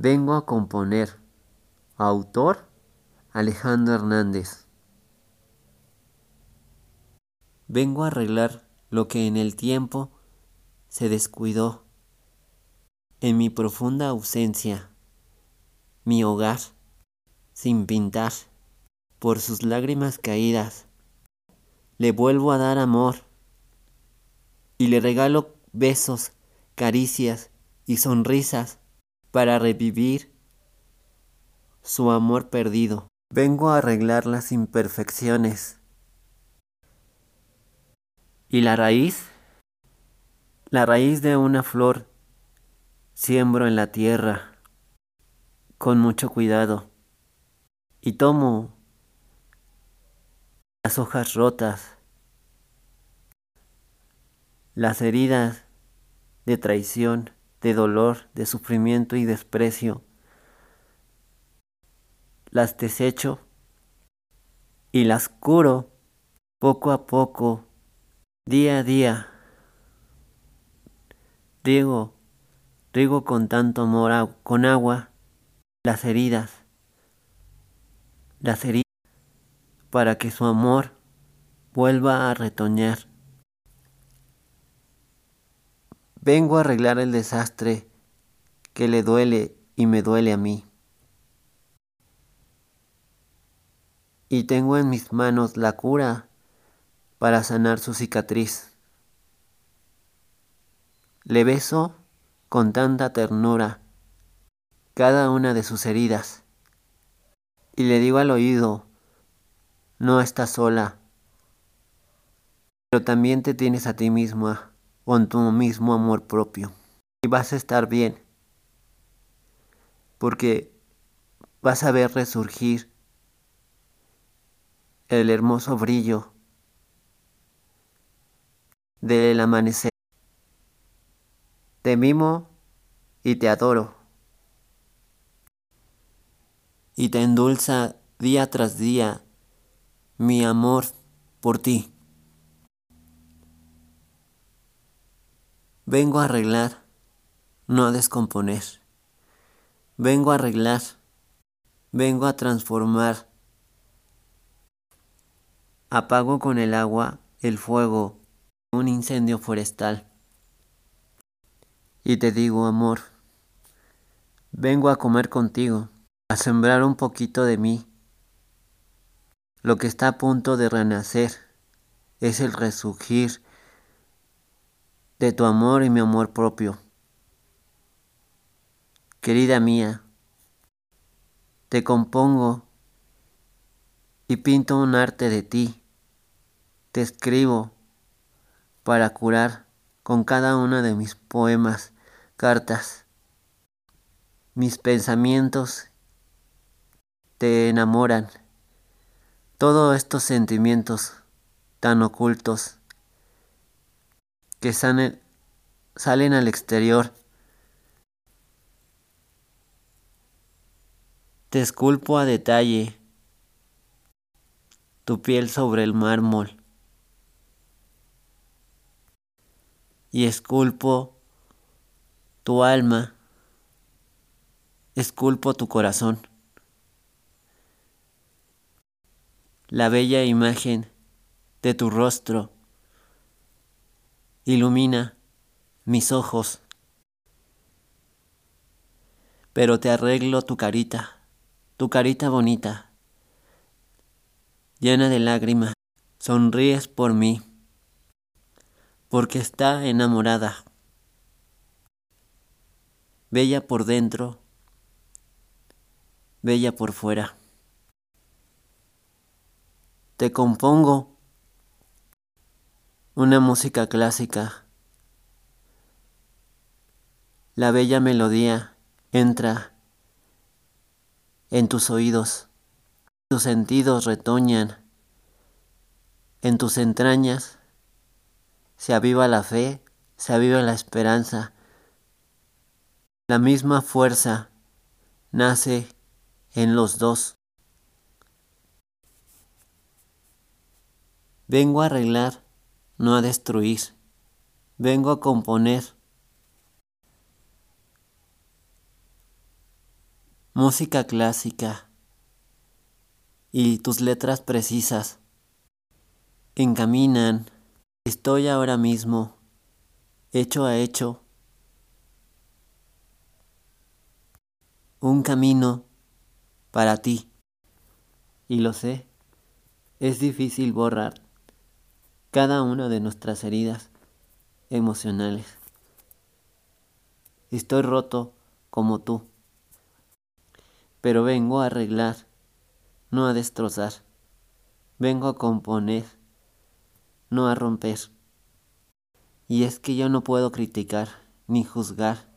Vengo a componer. Autor Alejandro Hernández. Vengo a arreglar lo que en el tiempo se descuidó. En mi profunda ausencia, mi hogar, sin pintar, por sus lágrimas caídas, le vuelvo a dar amor y le regalo besos, caricias y sonrisas para revivir su amor perdido. Vengo a arreglar las imperfecciones. ¿Y la raíz? La raíz de una flor siembro en la tierra con mucho cuidado y tomo las hojas rotas, las heridas de traición, de dolor, de sufrimiento y desprecio, las desecho y las curo poco a poco, día a día. Riego, riego con tanto amor con agua las heridas, las heridas para que su amor vuelva a retoñar. Vengo a arreglar el desastre que le duele y me duele a mí. Y tengo en mis manos la cura para sanar su cicatriz. Le beso con tanta ternura cada una de sus heridas y le digo al oído, no estás sola, pero también te tienes a ti misma con tu mismo amor propio. Y vas a estar bien. Porque vas a ver resurgir el hermoso brillo del amanecer. Te mimo y te adoro. Y te endulza día tras día mi amor por ti. Vengo a arreglar, no a descomponer. Vengo a arreglar, vengo a transformar. Apago con el agua el fuego, un incendio forestal. Y te digo, amor, vengo a comer contigo, a sembrar un poquito de mí. Lo que está a punto de renacer es el resurgir de tu amor y mi amor propio. Querida mía, te compongo y pinto un arte de ti. Te escribo para curar con cada uno de mis poemas, cartas, mis pensamientos te enamoran. Todos estos sentimientos tan ocultos que salen, salen al exterior. Te esculpo a detalle tu piel sobre el mármol y esculpo tu alma, esculpo tu corazón. La bella imagen de tu rostro ilumina mis ojos. Pero te arreglo tu carita, tu carita bonita, llena de lágrimas, sonríes por mí, porque está enamorada, bella por dentro, bella por fuera. Te compongo una música clásica. La bella melodía entra en tus oídos, tus sentidos retoñan, en tus entrañas se aviva la fe, se aviva la esperanza. La misma fuerza nace en los dos. Vengo a arreglar no a destruir. Vengo a componer. música clásica y tus letras precisas encaminan. Estoy ahora mismo, hecho a hecho, un camino para ti. Y lo sé, es difícil borrar cada una de nuestras heridas emocionales. Estoy roto como tú, pero vengo a arreglar, no a destrozar. Vengo a componer, no a romper. Y es que yo no puedo criticar ni juzgar,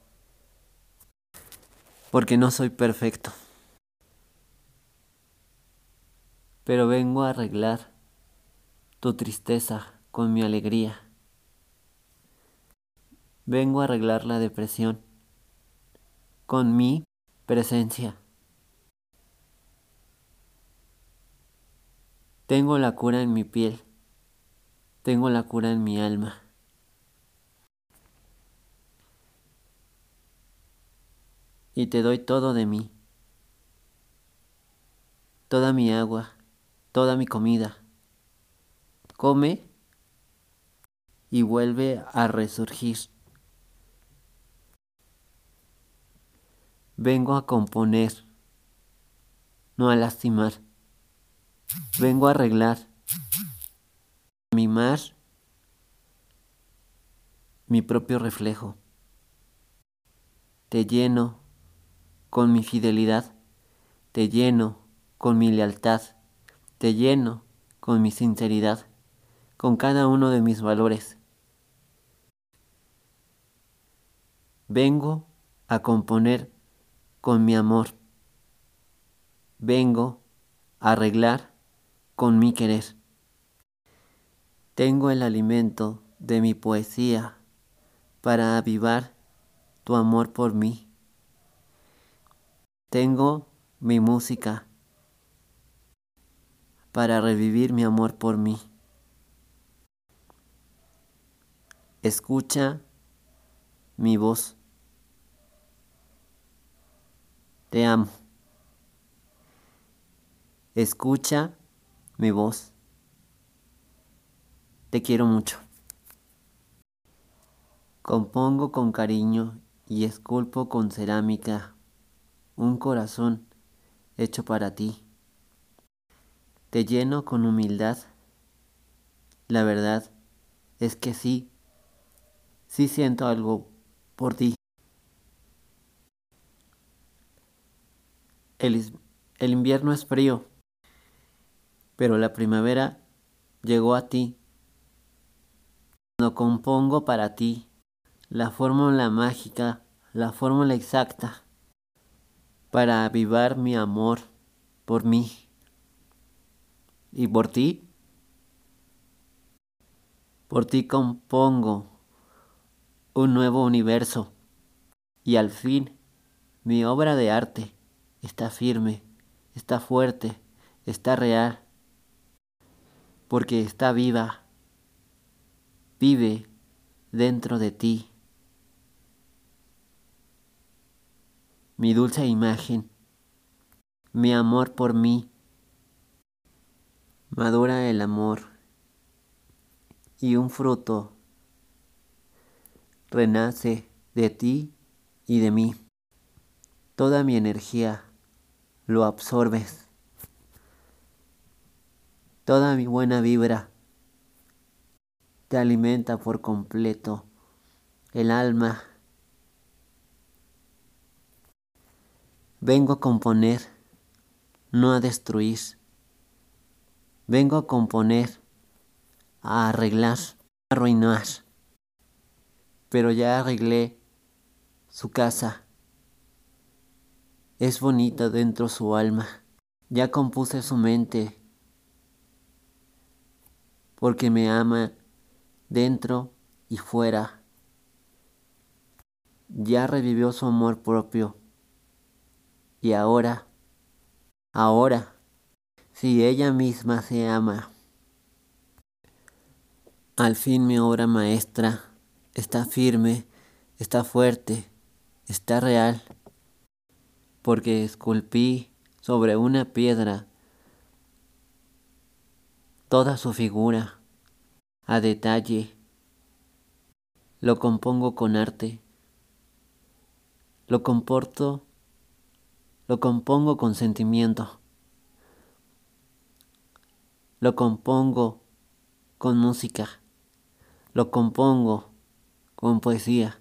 porque no soy perfecto. Pero vengo a arreglar tu tristeza con mi alegría. Vengo a arreglar la depresión con mi presencia. Tengo la cura en mi piel. Tengo la cura en mi alma. Y te doy todo de mí. Toda mi agua, toda mi comida. Come y vuelve a resurgir. Vengo a componer, no a lastimar. Vengo a arreglar, a mimar mi propio reflejo. Te lleno con mi fidelidad, te lleno con mi lealtad, te lleno con mi sinceridad, con cada uno de mis valores. Vengo a componer con mi amor. Vengo a arreglar con mi querer. Tengo el alimento de mi poesía para avivar tu amor por mí. Tengo mi música para revivir mi amor por mí. Escucha mi voz. Te amo. Escucha mi voz. Te quiero mucho. Compongo con cariño y esculpo con cerámica un corazón hecho para ti. Te lleno con humildad. La verdad es que sí, sí siento algo por ti. El, invierno es frío, pero la primavera llegó a ti. Cuando compongo para ti la fórmula mágica, la fórmula exacta, para avivar mi amor por mí y por ti. Por ti compongo un nuevo universo y al fin mi obra de arte está firme, está fuerte, está real, porque está viva, vive dentro de ti. Mi dulce imagen, mi amor por mí, madura el amor y un fruto renace de ti y de mí. Toda mi energía lo absorbes. Toda mi buena vibra te alimenta por completo el alma. Vengo a componer, no a destruir. Vengo a componer, a arreglar, a arruinar. Pero ya arreglé su casa es bonita dentro su alma. Ya compuse su mente porque me ama dentro y fuera. Ya revivió su amor propio. Y ahora, ahora, si ella misma se ama, al fin mi obra maestra está firme, está fuerte, está real porque esculpí sobre una piedra toda su figura a detalle. Lo compongo con arte. Lo comporto, lo compongo con sentimiento. Lo compongo con música. Lo compongo con poesía.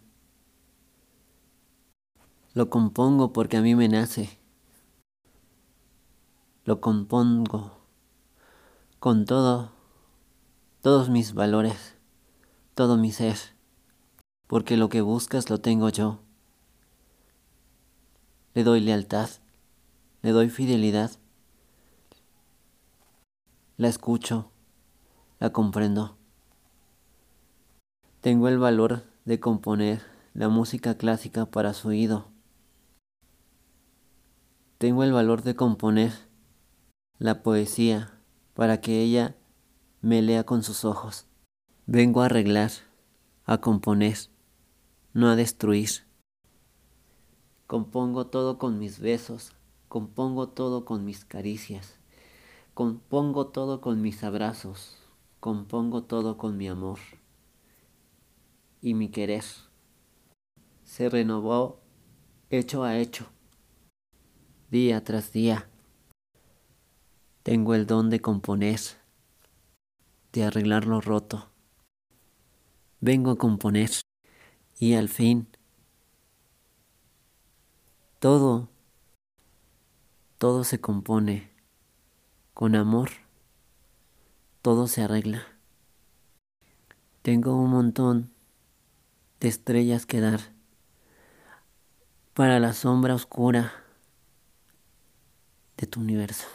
Lo compongo porque a mí me nace. Lo compongo con todo, todos mis valores, todo mi ser, porque lo que buscas lo tengo yo. Le doy lealtad, le doy fidelidad, la escucho, la comprendo. Tengo el valor de componer la música clásica para su oído. Tengo el valor de componer la poesía para que ella me lea con sus ojos. Vengo a arreglar, a componer, no a destruir. Compongo todo con mis besos, compongo todo con mis caricias, compongo todo con mis abrazos, compongo todo con mi amor y mi querer. Se renovó hecho a hecho, día tras día. Tengo el don de componer, de arreglar lo roto. Vengo a componer y al fin todo, todo se compone con amor, todo se arregla. Tengo un montón de estrellas que dar para la sombra oscura de tu universo.